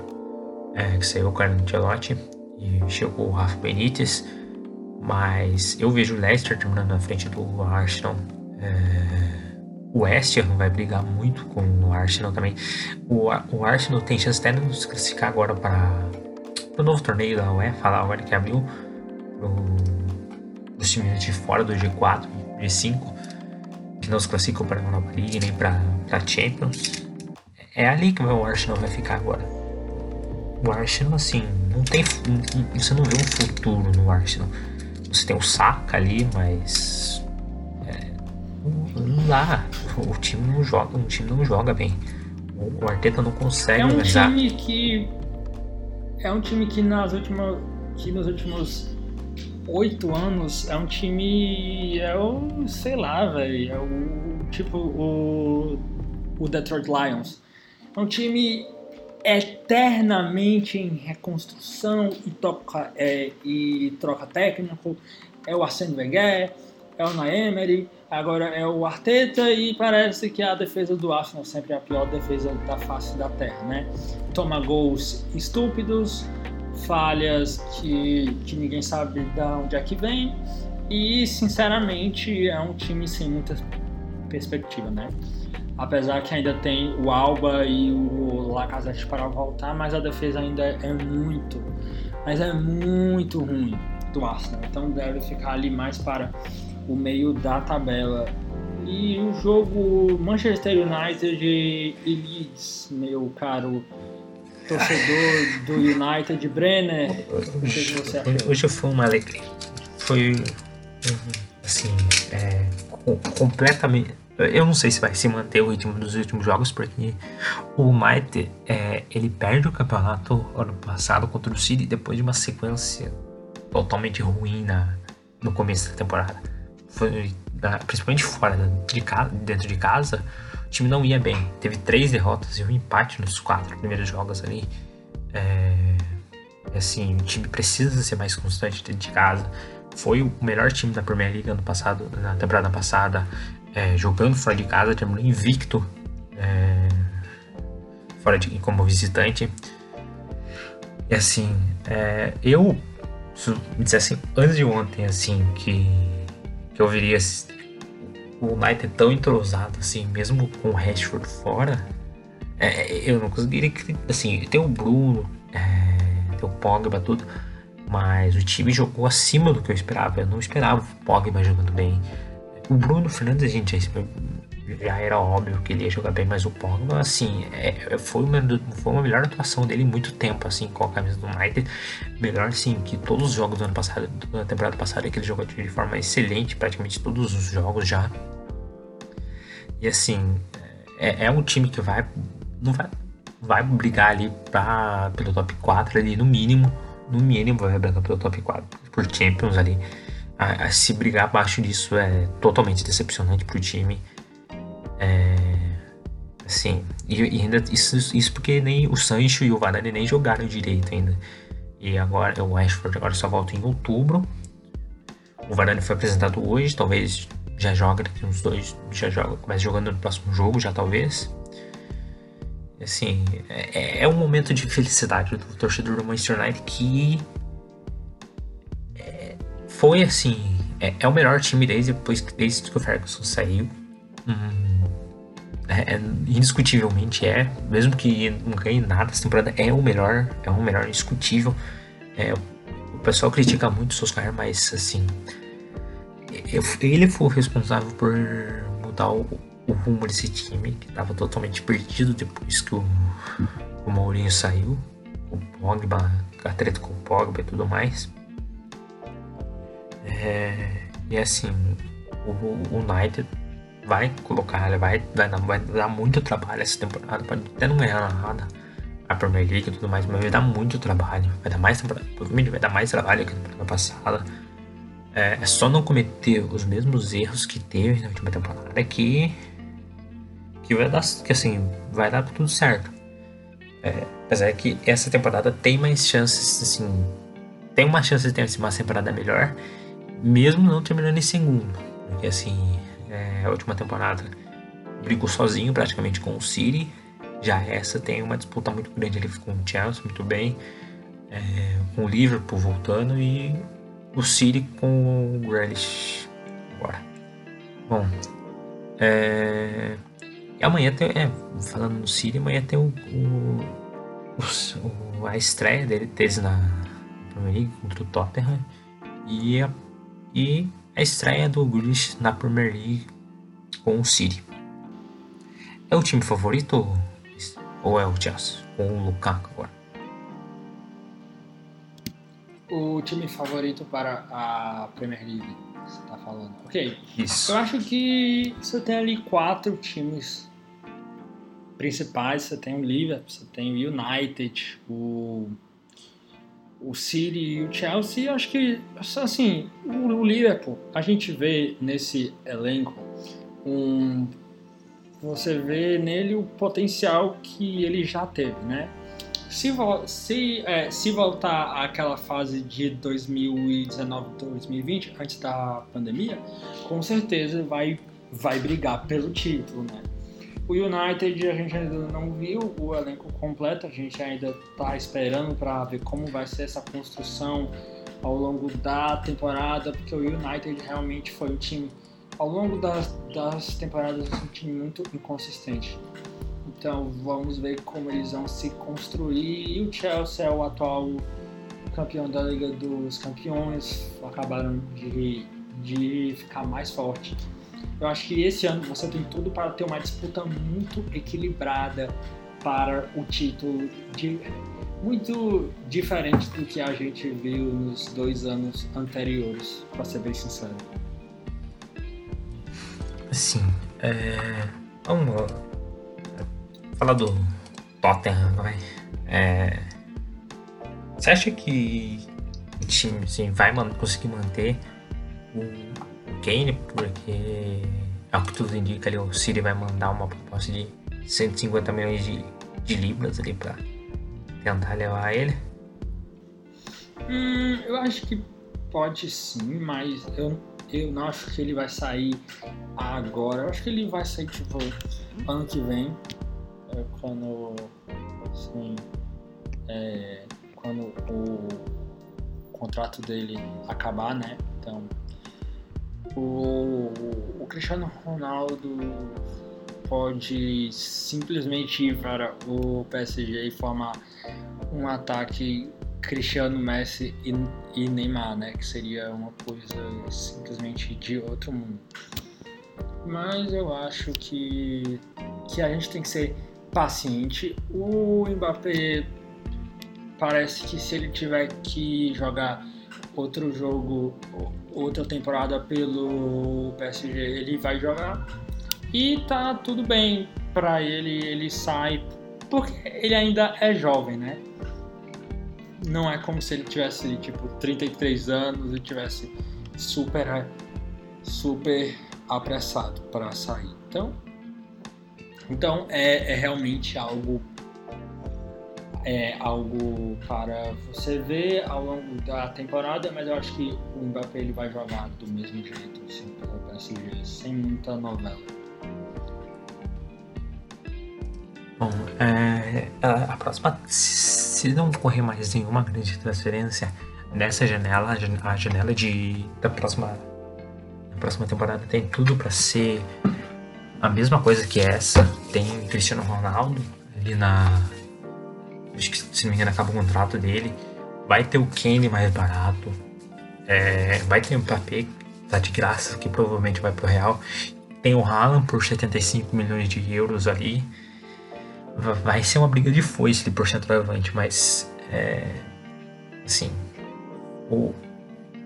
é, que saiu o Carlo Ancelotti e chegou o Rafa Benítez. Mas eu vejo o Leicester terminando na frente do Arsenal. É, o West Ham vai brigar muito com o Arsenal também. O, o Arsenal tem chance até de se classificar agora para o novo torneio da UEFA, lá agora que abriu os times de fora do G4, G5, que não se classificam para a Europa League nem para a Champions. É ali que o Arsenal vai ficar agora. O Arsenal, assim, não tem. Você não vê um futuro no Arsenal. Você tem o Saka ali, mas. Dá. O time não joga, o time não joga bem. O, Arteta não consegue é um time que é um time que nas últimas que nos últimos oito anos é um time. É o. sei lá, velho. É o. Tipo o. O Detroit Lions. É um time eternamente em reconstrução e, toca, é, e troca técnico. É o Arsene Wenger, é o Naemery, agora é o Arteta e parece que a defesa do Arsenal sempre é a pior defesa da face da terra, né? Toma gols estúpidos, falhas que, que ninguém sabe de onde é que vem e sinceramente é um time sem muita perspectiva, né? Apesar que ainda tem o Alba e o Lacazette para voltar, mas a defesa ainda é muito, mas é muito ruim do Arsenal. Então deve ficar ali mais para o meio da tabela. E o jogo Manchester United e Leeds, meu caro torcedor do United, Brenner, hoje, hoje foi uma alegria. Foi assim, é, completamente. Eu não sei se vai se manter o ritmo dos últimos jogos, porque o United é, ele perde o campeonato ano passado contra o City depois de uma sequência totalmente ruim na, no começo da temporada. Principalmente fora de casa, dentro de casa, time não ia bem. Teve três derrotas e um empate nos quatro primeiros jogos ali. É, assim, o time precisa ser mais constante dentro de casa. Foi o melhor time da Premier League ano passado, na temporada passada, é, jogando fora de casa, terminou invicto é, fora de como visitante. E assim, é, eu se me dissesse antes de ontem assim que, que eu viria o United tão entrosado assim, mesmo com o Rashford fora, é, eu não conseguiria. Assim, tem o Bruno, é, tem o Pogba, tudo, mas o time jogou acima do que eu esperava. Eu não esperava o Pogba jogando bem. O Bruno Fernandes, gente já, era óbvio que ele ia jogar bem, mas o Pogba, assim, é, foi, uma, foi uma melhor atuação dele em muito tempo, assim, com a camisa do United. Melhor, assim, que todos os jogos do ano passado, da temporada passada, que ele jogou de forma excelente, praticamente todos os jogos já. E assim, é, é um time que vai, não vai, vai brigar ali pra, pelo top 4 ali, no mínimo. No mínimo vai brigar pelo top 4 por Champions ali. A, a, se brigar abaixo disso é totalmente decepcionante pro time. É, assim, e, e, ainda isso, isso porque nem o Sancho e o Varane nem jogaram direito ainda. E agora o Ashford agora só volta em outubro. O Varane foi apresentado hoje, talvez já joga daqui uns dois, já joga, começa jogando no próximo jogo, já talvez. Assim, é, é um momento de felicidade do torcedor do Manchester United que é, foi assim, é, é, o melhor time desde depois desde que o Ferguson saiu. Hum, é, é, indiscutivelmente é, mesmo que não ganhe nada essa temporada, é o melhor, é o melhor indiscutível. É, o pessoal critica muito o Solskjaer, mas assim, ele foi o responsável por mudar o, o rumo desse time, que estava totalmente perdido depois que o, o Mourinho saiu. O Pogba, a treta com o Pogba e tudo mais. É, e assim, o, o United vai colocar, vai, vai, vai dar muito trabalho essa temporada, pode até não ganhar nada. a Premier League e tudo mais, mas vai dar muito trabalho. Vai dar mais provavelmente vai dar mais trabalho que na temporada passada. É, é, só não cometer os mesmos erros que teve na última temporada que que vai dar que assim vai dar tudo certo. É, apesar que essa temporada tem mais chances assim tem uma chance de ter uma temporada melhor, mesmo não terminando em segundo, porque assim é, a última temporada brigou sozinho praticamente com o City já essa tem uma disputa muito grande ali com o Chelsea, muito bem. É, com o Liverpool voltando e o City com o Grealish agora. Bom, é, e amanhã tem, é, falando no City, amanhã tem o, o, o a estreia dele, deles na Premier League contra o Tottenham e e a estreia do Grealish na Premier League com o City. É o time favorito ou é o Chelsea? Com o Lukaku agora? O time favorito para a Premier League, você está falando. Ok. Isso. Eu acho que você tem ali quatro times principais. Você tem o Liverpool, você tem o United, o, o City e o Chelsea. Acho que, assim, o, Liverpool, a gente vê nesse elenco um você vê nele o potencial que ele já teve, né? Se, se, é, se voltar àquela fase de 2019-2020, antes da pandemia, com certeza vai, vai brigar pelo título, né? O United a gente ainda não viu o elenco completo, a gente ainda está esperando para ver como vai ser essa construção ao longo da temporada, porque o United realmente foi um time ao longo das, das temporadas um time muito inconsistente. Então vamos ver como eles vão se construir. E o Chelsea é o atual campeão da Liga dos Campeões, acabaram de, de ficar mais forte. Eu acho que esse ano você tem tudo para ter uma disputa muito equilibrada para o título, de, muito diferente do que a gente viu nos dois anos anteriores, para ser bem sincero. Assim, é... vamos falar do Tottenham, vai. É... Você acha que o time assim, vai conseguir manter o Kane? Porque, ao que tudo indica, ali, o City vai mandar uma proposta de 150 milhões de, de libras ali pra tentar levar ele? Hum, eu acho que pode sim, mas eu eu não acho que ele vai sair agora. Eu acho que ele vai sair tipo ano que vem. É, quando assim, é, quando o contrato dele acabar, né? Então o, o Cristiano Ronaldo pode simplesmente ir para o PSG e formar um ataque Cristiano, Messi e, e, Neymar, né? Que seria uma coisa simplesmente de outro mundo. Mas eu acho que, que a gente tem que ser paciente. O Mbappé parece que se ele tiver que jogar outro jogo, outra temporada pelo PSG, ele vai jogar. E tá tudo bem para ele, ele sai, porque ele ainda é jovem, né? não é como se ele tivesse tipo 33 anos e tivesse super super apressado para sair. Então, então é, é realmente algo é algo para você ver ao longo da temporada, mas eu acho que o Mbappé ele vai jogar do mesmo jeito, assim, pelo PSG, sem muita novela. Bom, é, a, próxima se não correr mais nenhuma grande transferência nessa janela, a janela de, da próxima, da próxima temporada tem tudo para ser a mesma coisa que essa. Tem Cristiano Ronaldo ali na. Acho que se não me engano acaba o contrato dele. Vai ter o Kane mais barato. É, vai ter o Mbappé, tá de graça, que provavelmente vai pro Real. Tem o Haaland por 75 milhões de euros ali vai ser uma briga de foice por centroavante, mas é, assim, o,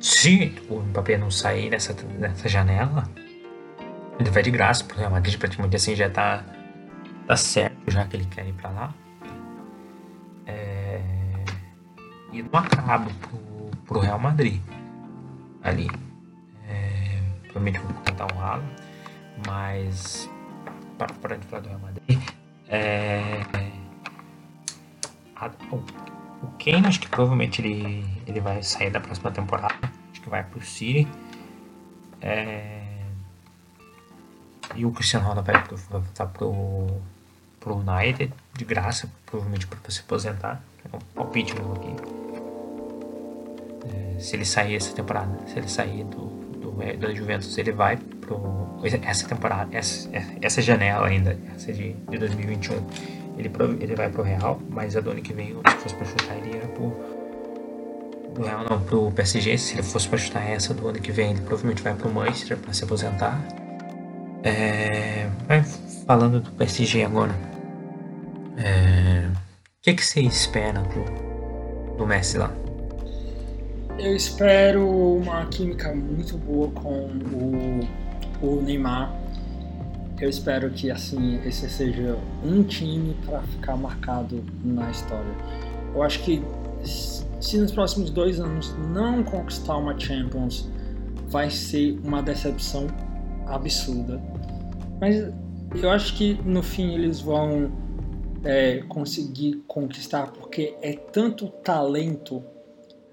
se o Mbappé não sair nessa, nessa janela, ele vai de graça pro Real Madrid, praticamente assim já tá, tá certo já que ele quer ir para lá. E não acabo pro, pro Real Madrid ali. É, provavelmente vou tentar um ralo, mas para, de falar do Real Madrid, é, a, o, o Kane acho que provavelmente ele, ele vai sair da próxima temporada, acho que vai pro City. É, e o Cristiano Ronaldo vai voltar pro, pro United de graça, provavelmente para se aposentar. É um palpite meu aqui. É, se ele sair essa temporada, se ele sair do, do, é, da Juventus, ele vai pro. Essa temporada, essa, essa janela ainda, essa de, de 2021, ele, ele vai pro Real, mas a do ano que vem, se fosse para chutar, ele ia pro. Do Real não, pro PSG. Se ele fosse para chutar essa do ano que vem, ele provavelmente vai pro Manchester para se aposentar. É, falando do PSG agora, é, o que, que você espera do, do Messi lá? Eu espero uma química muito boa com o, o Neymar. Eu espero que assim esse seja um time para ficar marcado na história. Eu acho que se nos próximos dois anos não conquistar uma Champions, vai ser uma decepção absurda. Mas eu acho que no fim eles vão é, conseguir conquistar porque é tanto talento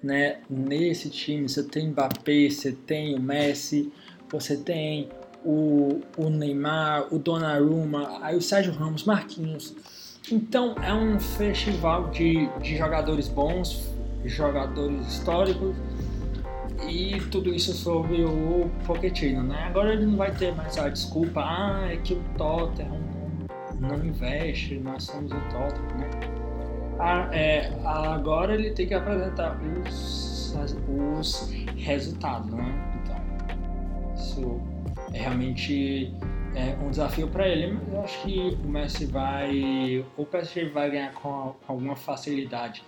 né, nesse time. Você tem Mbappé, você tem o Messi, você tem o, o Neymar, o Donnarumma, aí o Sérgio Ramos, Marquinhos. Então é um festival de, de jogadores bons, jogadores históricos e tudo isso sobre o Pochettino, né? Agora ele não vai ter mais a desculpa, ah, é que o Tottenham não investe, nós somos o Tottenham, né? Ah, é, agora ele tem que apresentar os, os resultados, né? Então, isso é realmente é um desafio para ele, mas eu acho que o Messi vai, o PSG vai ganhar com alguma facilidade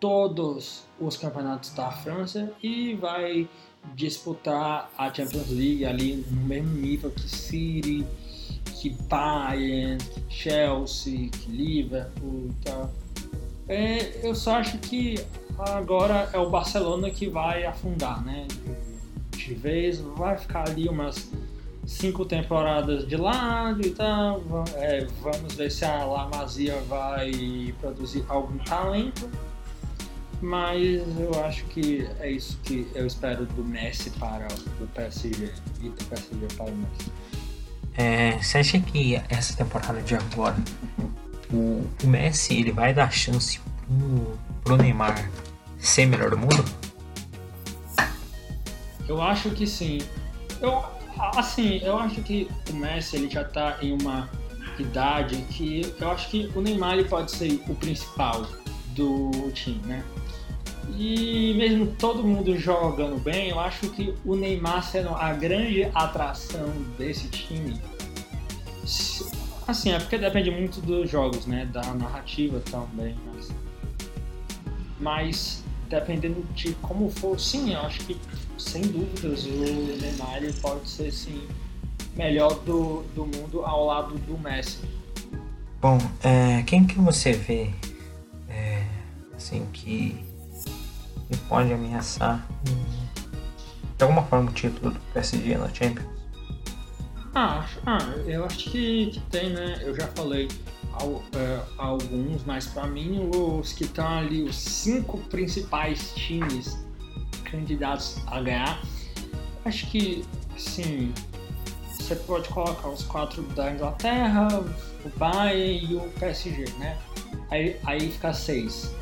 todos os campeonatos da França e vai disputar a Champions League ali no mesmo nível que City, que Bayern, que Chelsea, que Liverpool e tal. É, eu só acho que agora é o Barcelona que vai afundar, né? De vez, vai ficar ali umas cinco temporadas de lado e tal. É, vamos ver se a La Masia vai produzir algum talento mas eu acho que é isso que eu espero do Messi para o PSG e do PSG para o Messi. É, você acha que essa temporada de agora o, o Messi ele vai dar chance pro, pro Neymar ser melhor do mundo? Eu acho que sim. Eu, assim, eu acho que o Messi ele já está em uma idade que eu acho que o Neymar ele pode ser o principal do time, né? E mesmo todo mundo jogando bem, eu acho que o Neymar sendo a grande atração desse time. Assim, é porque depende muito dos jogos, né? Da narrativa também. Mas, mas dependendo de como for, sim, eu acho que sem dúvidas o Neymar pode ser sim melhor do, do mundo ao lado do Messi. Bom, é, quem que você vê é, assim que que pode ameaçar de alguma forma o título do PSG na Champions? Ah, ah eu acho que, que tem, né? Eu já falei ao, é, alguns, mas para mim os que estão ali, os cinco principais times candidatos a ganhar, acho que, sim, você pode colocar os quatro da Inglaterra, o Bayern e o PSG, né? Aí, aí fica seis.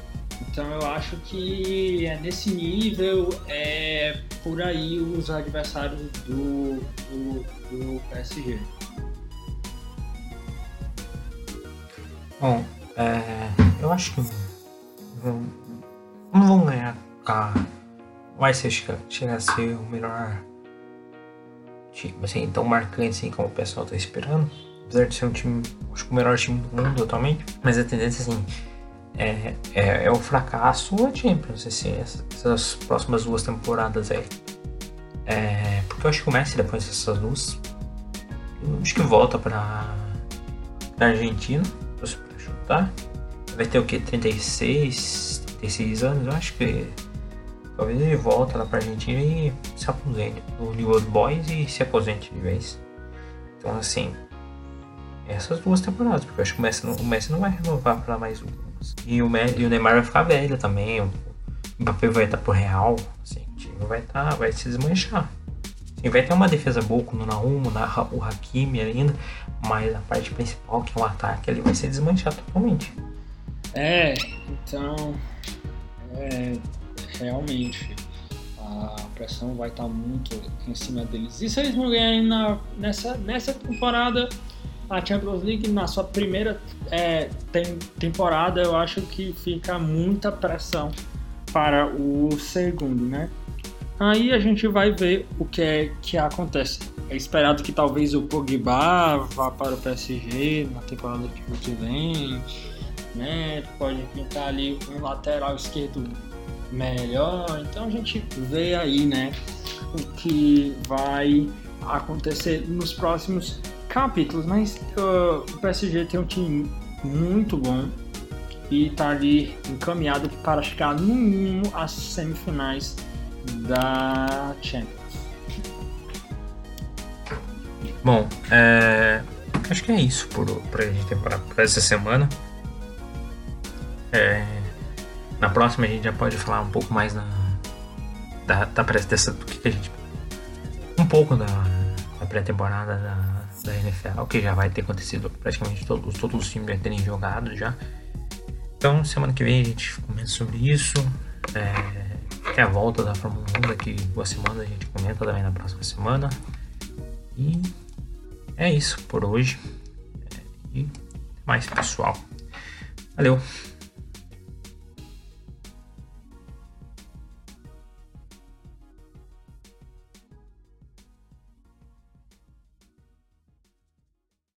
Então eu acho que é nesse nível, é por aí os adversários do, do, do PSG. Bom, é, eu acho que vão, vão ganhar a. Vai ser chegar a ser o melhor time, assim, tão marcante assim como o pessoal tá esperando. Apesar de ser um time, acho que o melhor time do mundo atualmente. Mas a tendência assim é, é, é o fracasso a Champions, assim, essas, essas próximas duas temporadas aí. É, porque eu acho que o Messi, depois dessas duas, acho que volta pra, pra Argentina, pra chutar. vai ter o que? 36, 36 anos? Eu acho que talvez ele volta lá pra Argentina e se aposente no New Old Boys e se aposente de vez. Então assim, essas duas temporadas, porque eu acho que o Messi não, o Messi não vai renovar para mais uma. E o, e o Neymar vai ficar velho também. O Mbappé vai estar pro Real. Assim, vai, tá, vai se desmanchar. Assim, vai ter uma defesa boa com o Naum, o Hakimi ainda, mas a parte principal, que é o ataque, ele vai se desmanchar totalmente. É, então. É, realmente. A pressão vai estar muito em cima deles. E se eles não ganharem na, nessa, nessa temporada, a Champions League na sua primeira é, tem, temporada, eu acho que fica muita pressão para o segundo, né? Aí a gente vai ver o que é que acontece. É esperado que talvez o Pogba vá para o PSG na temporada que vem, né? Pode pintar ali um lateral esquerdo melhor. Então a gente vê aí, né, o que vai acontecer nos próximos capítulos, mas uh, o PSG tem um time muito bom e está ali encaminhado para chegar no mínimo às semifinais da Champions. Bom, é... acho que é isso por, por gente para essa semana. É... Na próxima a gente já pode falar um pouco mais na, da, da dessa, do que a gente um pouco da, da pré-temporada da da NFL, que já vai ter acontecido praticamente todos, todos os times já terem jogado já. Então, semana que vem a gente comenta sobre isso. É, é a volta da Fórmula 1 daqui duas semanas, a gente comenta também na próxima semana. E é isso por hoje. É, e mais pessoal. Valeu!